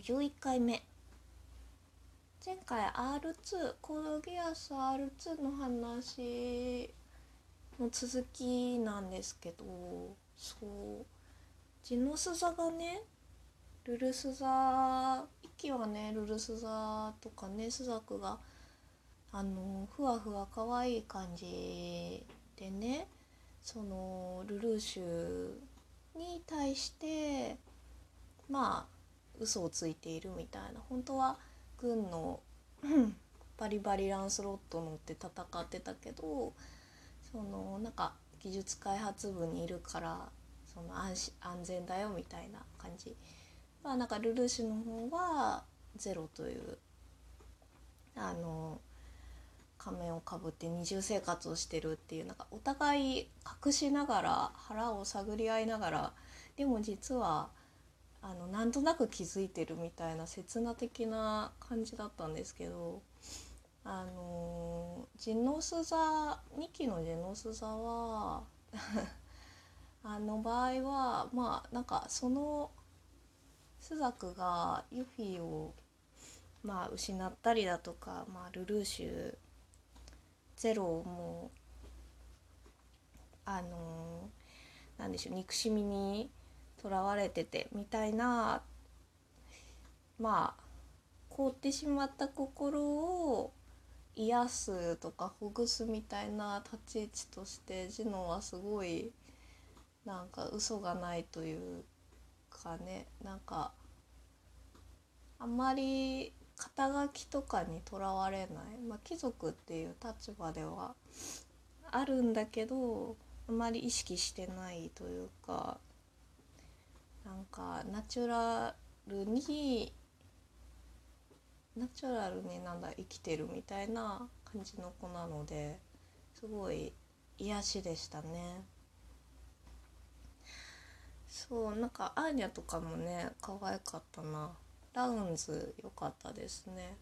51回目。前回 R2 コードギアス R2 の話の続きなんですけどそう。ジノス座がねルルス座息はねルルス座とかねスザクがあのふわふわ可愛い感じでねそのルルーシュに対してまあ嘘をついているみたいな。本当は軍のバリバリランスロット乗って戦ってたけどそのなんか技術開発部にいるからその安安全だよみたいな感じ。まあなんかルルーシュの方はゼロというあの仮面をかぶって二重生活をしてるっていうなんかお互い隠しながら腹を探り合いながらでも実はあのなんとなく気づいてるみたいな刹那的な感じだったんですけどあのジノス座2期のジノス座は あの場合はまあなんかそのスザクがユフィをまあ失ったりだとか、まあ、ルルーシュゼロをもあのなんでしょう憎しみにとらわれててみたいな。まあ凍ってしまった心を癒すとかほぐすみたいな立ち位置としてジノはすごいなんか嘘がないというかね。なんかあんまり肩書きとかにとらわれない、まあ、貴族っていう立場ではあるんだけどあまり意識してないというか。なんかナチュラルにナチュラルになんだ生きてるみたいな感じの子なのですごい癒しでしたね。そうなんかアーニャとかもね可愛かったな。ラウンズ良かったですね。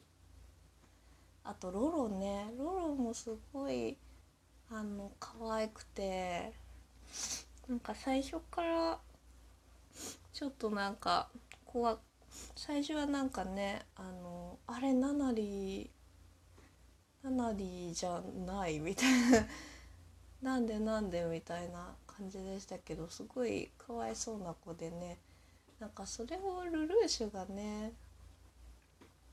あとロロね。ロロもすごいあの可愛くてなんか最初からちょっとなんか怖最初はなんかねあのあれナナリーナナリーじゃないみたいな。なんでなんでみたいな感じでしたけどすごいかわいそうな子でね。なんかそれをルルーシュがね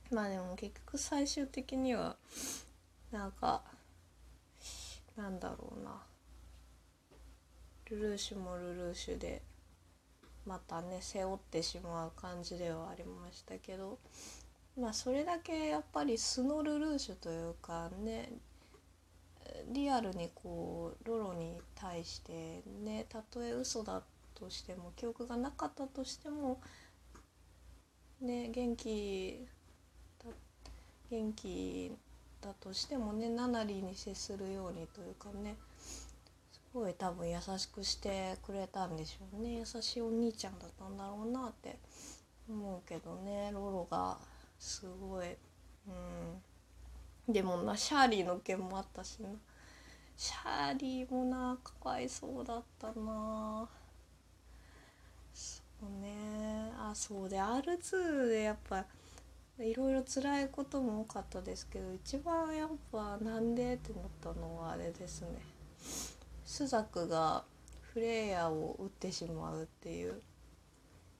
まあでも結局最終的にはなんかなんだろうな。ルルーシュもルルーシュでまたね背負ってしまう感じではありましたけどまあそれだけやっぱり素のルルーシュというかねリアルにこうロロに対してねたとえ嘘だとしても記憶がなかったとしてもね元気だ元気だとしてもねナナリに接するようにというかねごい多分優しくしてくれたんでしょうね。優しいお兄ちゃんだったんだろうなって思うけどね。ロロがすごい。うん。でもなシャーリーの件もあったしな。シャーリーもなかわいそうだったな。そうね。あそうで R2 でやっぱいろいろ辛いことも多かったですけど一番やっぱなんでってなったのはあれですね。スザクがフレイヤーを撃ってしまうっていう。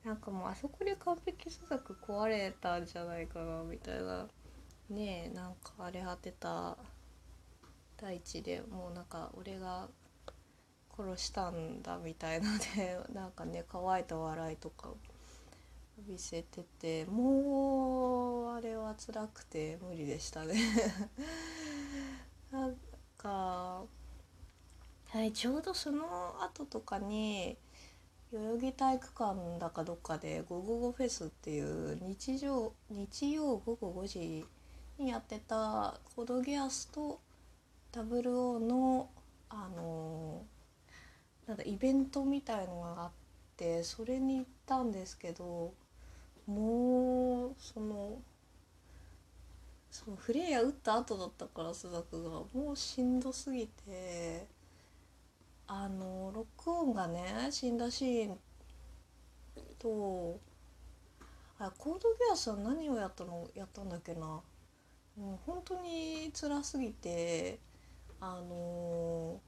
なんかもうあそこで完璧スザク壊れたんじゃないかなみたいな。ねえなんか荒れ果てた大地でもうなんか俺が殺したんだみたいので なんかね乾いた笑いとか浴びせてて。もうあれは辛くて無理でしたね。なんかはいちょうどその後とかに代々木体育館だかどっかで「ゴゴゴフェス」っていう日常日曜午後5時にやってたコドギアスと00のあのなんだイベントみたいのがあってそれに行ったんですけどもうそのそのフレイヤー打った後だったから須作がもうしんどすぎてあのロックオンがね死んだシーンとあコードギアスは何をやったのやったんだっけな。もう本当に辛すぎてあの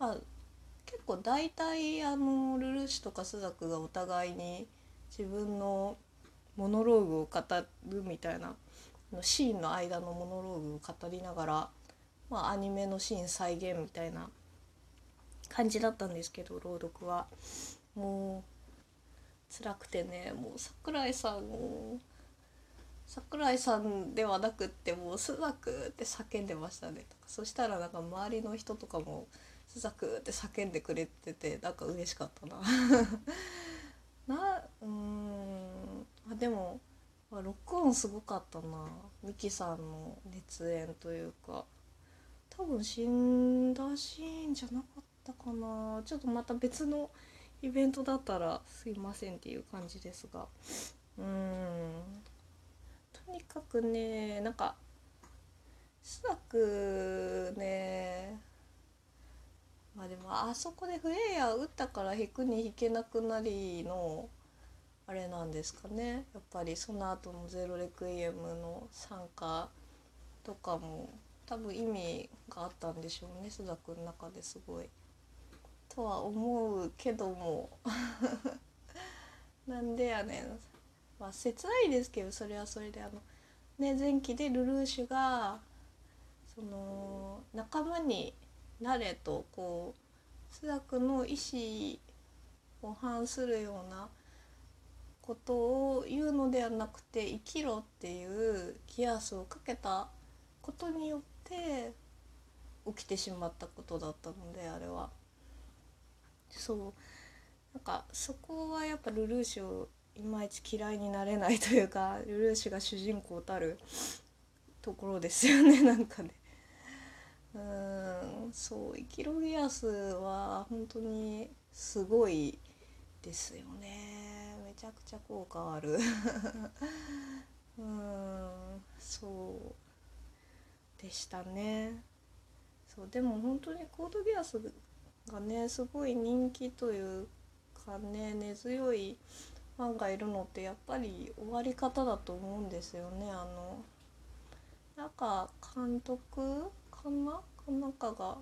ー、まあ結構大体あのルルーシュとかスザクがお互いに自分のモノローグを語るみたいなシーンの間のモノローグを語りながら、まあ、アニメのシーン再現みたいな感じだったんですけど朗読は。もう辛くてねもう桜井さんを桜井さんではなくってもう「スザク!」って叫んでましたね。とかそしたらなんか周りの人とかも「スザク!」って叫んでくれててなんか嬉しかったな。なうん。あでもロックオンすごかったな。ミキさんの熱演というか。多分死んだシーンじゃなかったかなちょっとまた別のイベントだったらすいませんっていう感じですが。うん。とにかくねなんかスナクねまあでもあそこでフレイヤー打ったから引くに引けなくなりのあれなんですかね。やっぱりその後の「ゼロレクイエム」の参加とかも多分意味があったんでしょうね須田君の中ですごい。とは思うけども。なんでやねん。まあ切ないですけどそれはそれであのね前期でルルーシュがその仲間になれとこう須田君の意思を反するようなことを言うのではなくて生きろっていうギアスをかけたことによって起きてしまったことだったのであれは。そう。なんかそこはやっぱルルーシュをいまいち嫌いになれないというか ルルーシュが主人公たるところですよね なんかね。うんそうイキロギアスは本当にすごいですよね。めちゃくちゃ効果ある。うんそう。でしたね。そうでも本当にコードギアスがねすごい人気というかね根強いファンがいるのってやっぱり終わり方だと思うんですよね。あのなんか監督かな？なんかがやっ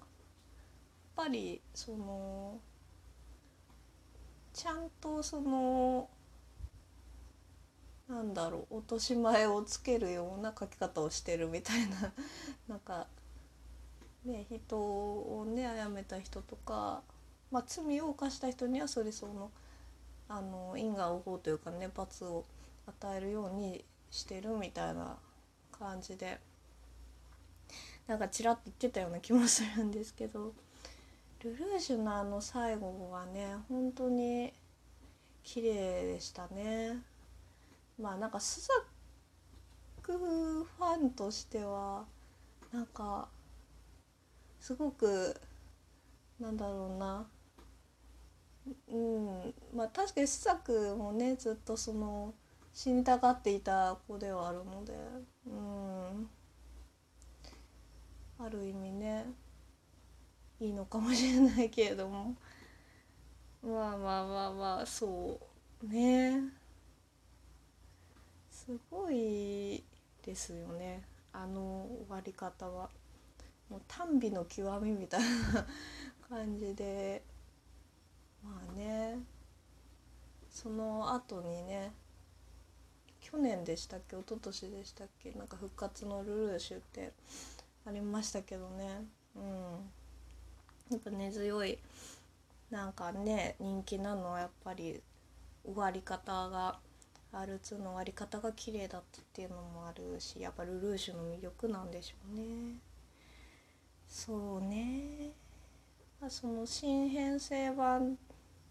ぱりそのちゃんとそのなんだろう落とし前をつけるような書き方をしてるみたいななんかね人をね殺めた人とか、まあ、罪を犯した人にはそれそのあの因果応報というかね罰を与えるようにしてるみたいな感じでなんかちらっと言ってたような気もするんですけどルルージュのあの最後はね本当に綺麗でしたね。まあなんかスザクファンとしてはなんかすごくなんだろうな。うん。まあ確かにスザクもねずっとその死にたがっていた子ではあるので。うん。ある意味ねいいのかもしれないけれども。まあまあまあまあそうね。すごいですよね。あの終わり方は。もう短美の極みみたいな感じでまあねその後にね去年でしたっけ一昨年でしたっけなんか復活のルルーシュってありましたけどね。うん。やっぱ根強いなんかね人気なのはやっぱり終わり方が R2 の終わり方が綺麗だったっていうのもあるしやっぱルルーシュの魅力なんでしょうね。そうね、まあ、その新編成版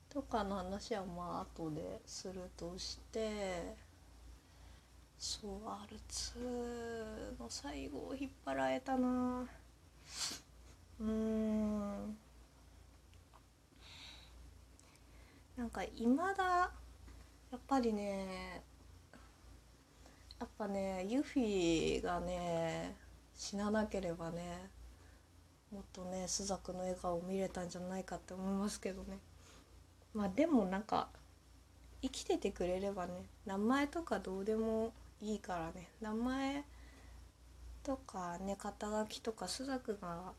とかの話はまあ後でするとしてそう R2 の最後を引っ張られたな。うん。なんかいまだやっぱりねやっぱねユフィがね死ななければねもっとねスザクの笑顔を見れたんじゃないかって思いますけどね。まあでもなんか生きててくれればね名前とかどうでもいいからね。名前とかね肩書きとか朱雀が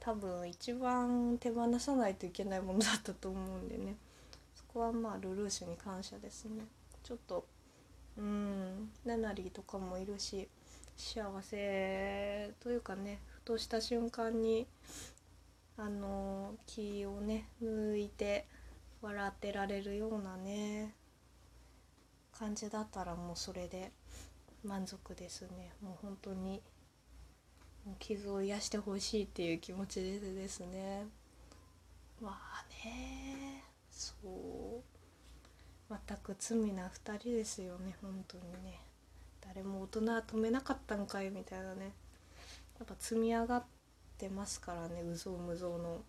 多分一番手放さないといけないものだったと思うんでね。そこはまあルルーシュに感謝ですね。ちょっとうんナナリーとかもいるし幸せというかねとした瞬間にあの気をね抜いて笑ってられるようなね感じだったらもうそれで満足ですね。もう本当にもう傷を癒してほしいっていう気持ちでですね。まあねそう。全く罪な2人ですよね本当にね。誰も大人は止めなかったんかいみたいなね。やっぱ積み上がってますからねうぞうむぞうの。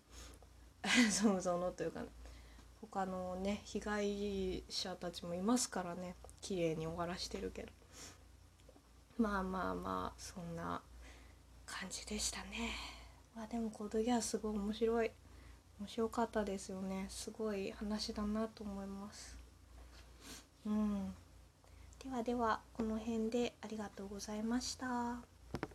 うぞうむぞうのというか、ね、他のね被害者たちもいますからね綺麗に終わらしてるけど。まあまあまあそんな感じでしたね。まあでもコードギアすごい面白い。面白かったですよね。すごい話だなと思います。うん。ではではこの辺でありがとうございました。